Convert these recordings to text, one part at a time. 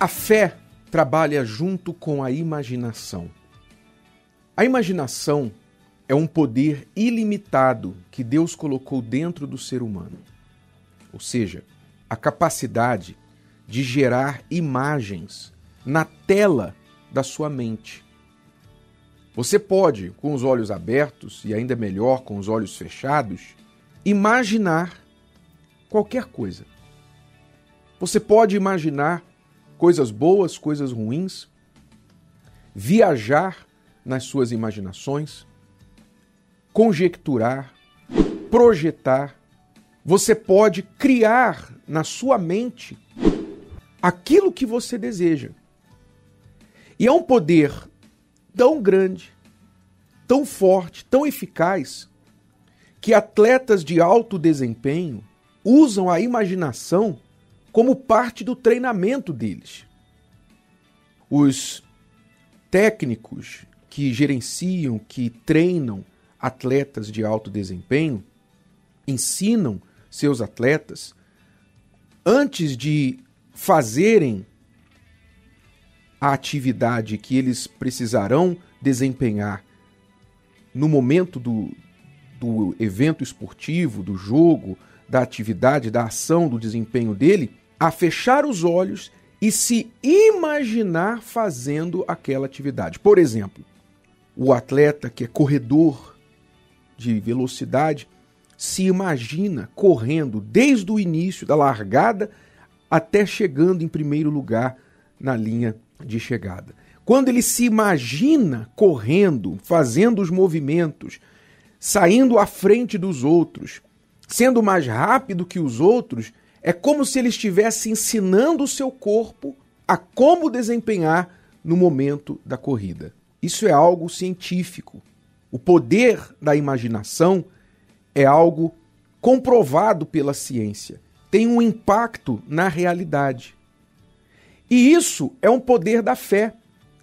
A fé trabalha junto com a imaginação. A imaginação é um poder ilimitado que Deus colocou dentro do ser humano. Ou seja, a capacidade de gerar imagens na tela da sua mente. Você pode, com os olhos abertos e ainda melhor com os olhos fechados, imaginar qualquer coisa. Você pode imaginar coisas boas, coisas ruins, viajar nas suas imaginações, conjecturar, projetar. Você pode criar na sua mente aquilo que você deseja. E é um poder tão grande, tão forte, tão eficaz, que atletas de alto desempenho usam a imaginação como parte do treinamento deles. Os técnicos que gerenciam, que treinam atletas de alto desempenho, ensinam seus atletas, antes de fazerem a atividade que eles precisarão desempenhar no momento do, do evento esportivo, do jogo, da atividade, da ação, do desempenho dele, a fechar os olhos e se imaginar fazendo aquela atividade. Por exemplo, o atleta que é corredor de velocidade se imagina correndo desde o início da largada até chegando em primeiro lugar na linha de chegada. Quando ele se imagina correndo, fazendo os movimentos, saindo à frente dos outros, sendo mais rápido que os outros, é como se ele estivesse ensinando o seu corpo a como desempenhar no momento da corrida. Isso é algo científico. O poder da imaginação é algo comprovado pela ciência. Tem um impacto na realidade. E isso é um poder da fé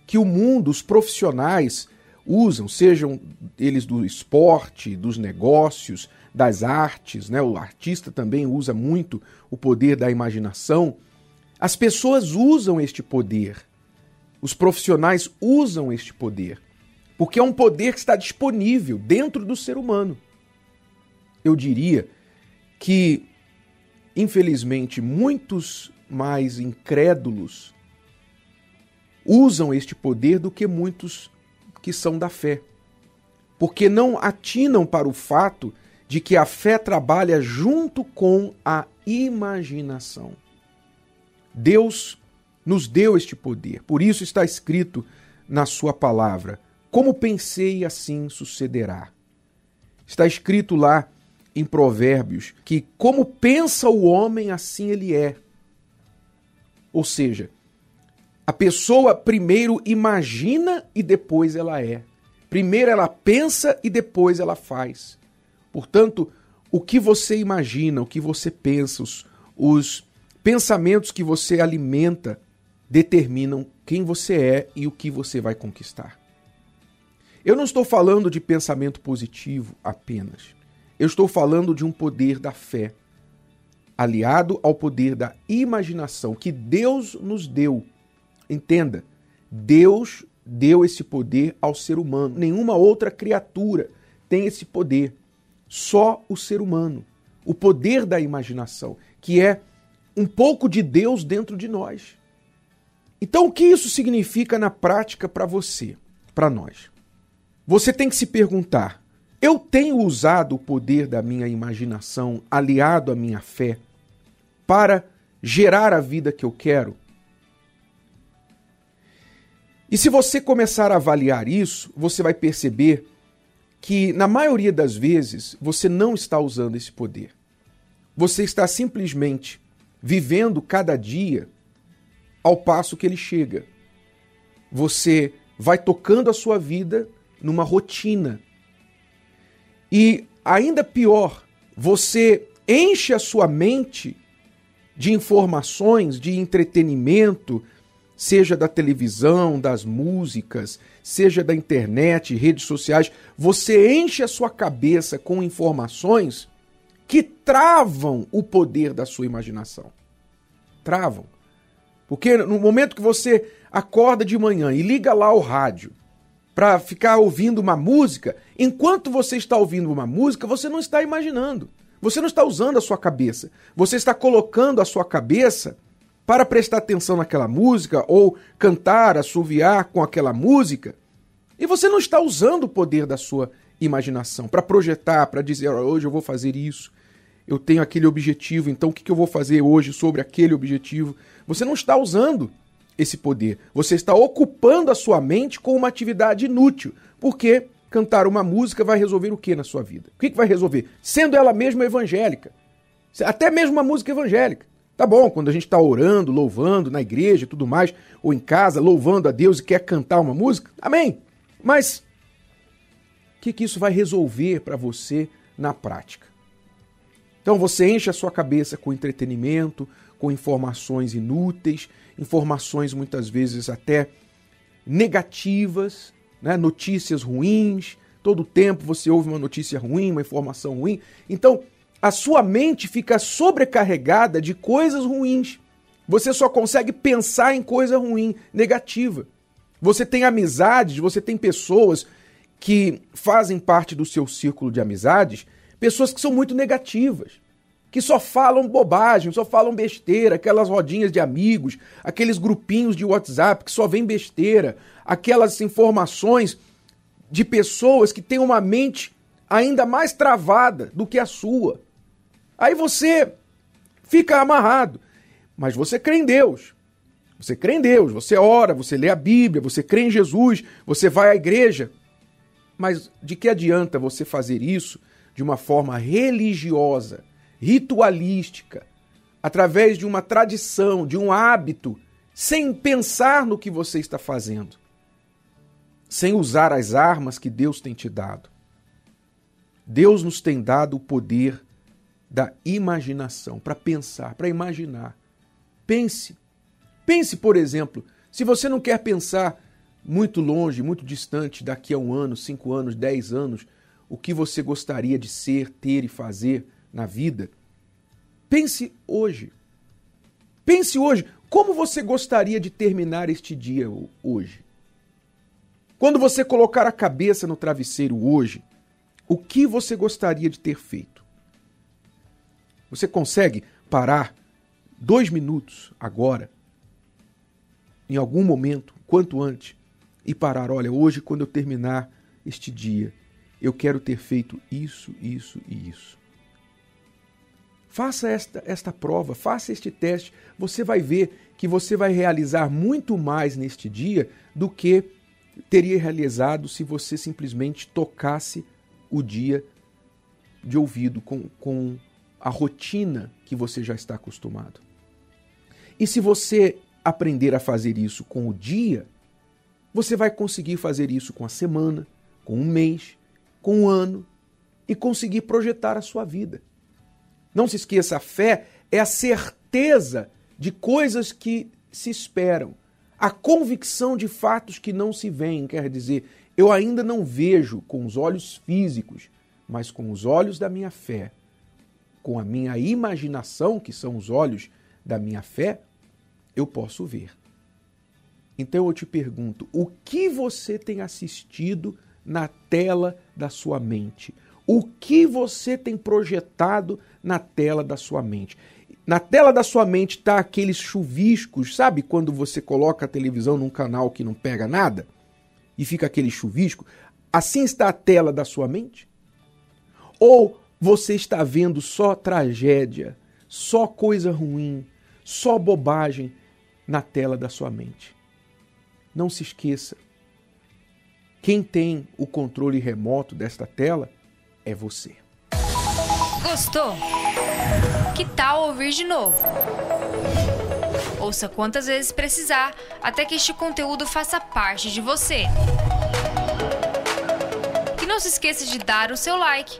que o mundo, os profissionais usam, sejam eles do esporte, dos negócios, das artes, né? O artista também usa muito o poder da imaginação. As pessoas usam este poder. Os profissionais usam este poder. Porque é um poder que está disponível dentro do ser humano. Eu diria que, infelizmente, muitos mais incrédulos usam este poder do que muitos que são da fé. Porque não atinam para o fato de que a fé trabalha junto com a imaginação. Deus nos deu este poder, por isso está escrito na Sua palavra: Como pensei, assim sucederá. Está escrito lá em Provérbios que, como pensa o homem, assim ele é. Ou seja, a pessoa primeiro imagina e depois ela é. Primeiro ela pensa e depois ela faz. Portanto, o que você imagina, o que você pensa, os, os pensamentos que você alimenta determinam quem você é e o que você vai conquistar. Eu não estou falando de pensamento positivo apenas. Eu estou falando de um poder da fé, aliado ao poder da imaginação que Deus nos deu. Entenda, Deus deu esse poder ao ser humano. Nenhuma outra criatura tem esse poder. Só o ser humano. O poder da imaginação, que é um pouco de Deus dentro de nós. Então, o que isso significa na prática para você, para nós? Você tem que se perguntar: eu tenho usado o poder da minha imaginação aliado à minha fé para gerar a vida que eu quero? E se você começar a avaliar isso, você vai perceber que, na maioria das vezes, você não está usando esse poder. Você está simplesmente vivendo cada dia ao passo que ele chega. Você vai tocando a sua vida numa rotina e ainda pior, você enche a sua mente de informações, de entretenimento, seja da televisão, das músicas, seja da internet, redes sociais, você enche a sua cabeça com informações que travam o poder da sua imaginação. Travam. Porque no momento que você acorda de manhã e liga lá o rádio para ficar ouvindo uma música, enquanto você está ouvindo uma música, você não está imaginando. Você não está usando a sua cabeça. Você está colocando a sua cabeça para prestar atenção naquela música ou cantar, assoviar com aquela música. E você não está usando o poder da sua imaginação para projetar, para dizer, hoje eu vou fazer isso. Eu tenho aquele objetivo, então o que eu vou fazer hoje sobre aquele objetivo? Você não está usando esse poder. Você está ocupando a sua mente com uma atividade inútil. Porque cantar uma música vai resolver o que na sua vida? O que, que vai resolver? Sendo ela mesma evangélica. Até mesmo uma música evangélica. Tá bom, quando a gente está orando, louvando na igreja e tudo mais, ou em casa, louvando a Deus e quer cantar uma música, amém. Mas o que, que isso vai resolver para você na prática? Então você enche a sua cabeça com entretenimento, com informações inúteis, informações muitas vezes até negativas, né? notícias ruins. Todo tempo você ouve uma notícia ruim, uma informação ruim. Então a sua mente fica sobrecarregada de coisas ruins. Você só consegue pensar em coisa ruim, negativa. Você tem amizades, você tem pessoas que fazem parte do seu círculo de amizades pessoas que são muito negativas, que só falam bobagem, só falam besteira, aquelas rodinhas de amigos, aqueles grupinhos de WhatsApp que só vem besteira, aquelas informações de pessoas que têm uma mente ainda mais travada do que a sua. Aí você fica amarrado. Mas você crê em Deus. Você crê em Deus, você ora, você lê a Bíblia, você crê em Jesus, você vai à igreja. Mas de que adianta você fazer isso de uma forma religiosa, ritualística, através de uma tradição, de um hábito, sem pensar no que você está fazendo, sem usar as armas que Deus tem te dado. Deus nos tem dado o poder da imaginação, para pensar, para imaginar. Pense. Pense, por exemplo, se você não quer pensar muito longe, muito distante, daqui a um ano, cinco anos, dez anos, o que você gostaria de ser, ter e fazer na vida, pense hoje. Pense hoje como você gostaria de terminar este dia hoje. Quando você colocar a cabeça no travesseiro hoje, o que você gostaria de ter feito? Você consegue parar dois minutos agora, em algum momento, quanto antes, e parar? Olha, hoje, quando eu terminar este dia, eu quero ter feito isso, isso e isso. Faça esta, esta prova, faça este teste. Você vai ver que você vai realizar muito mais neste dia do que teria realizado se você simplesmente tocasse o dia de ouvido com, com a rotina que você já está acostumado. E se você aprender a fazer isso com o dia, você vai conseguir fazer isso com a semana, com um mês, com um ano e conseguir projetar a sua vida. Não se esqueça, a fé é a certeza de coisas que se esperam, a convicção de fatos que não se veem, quer dizer, eu ainda não vejo com os olhos físicos, mas com os olhos da minha fé, com a minha imaginação, que são os olhos da minha fé, eu posso ver. Então eu te pergunto, o que você tem assistido na tela da sua mente? O que você tem projetado na tela da sua mente? Na tela da sua mente está aqueles chuviscos, sabe quando você coloca a televisão num canal que não pega nada e fica aquele chuvisco? Assim está a tela da sua mente? Ou você está vendo só tragédia, só coisa ruim, só bobagem na tela da sua mente? Não se esqueça, quem tem o controle remoto desta tela é você. Gostou? Que tal ouvir de novo? Ouça quantas vezes precisar até que este conteúdo faça parte de você. E não se esqueça de dar o seu like,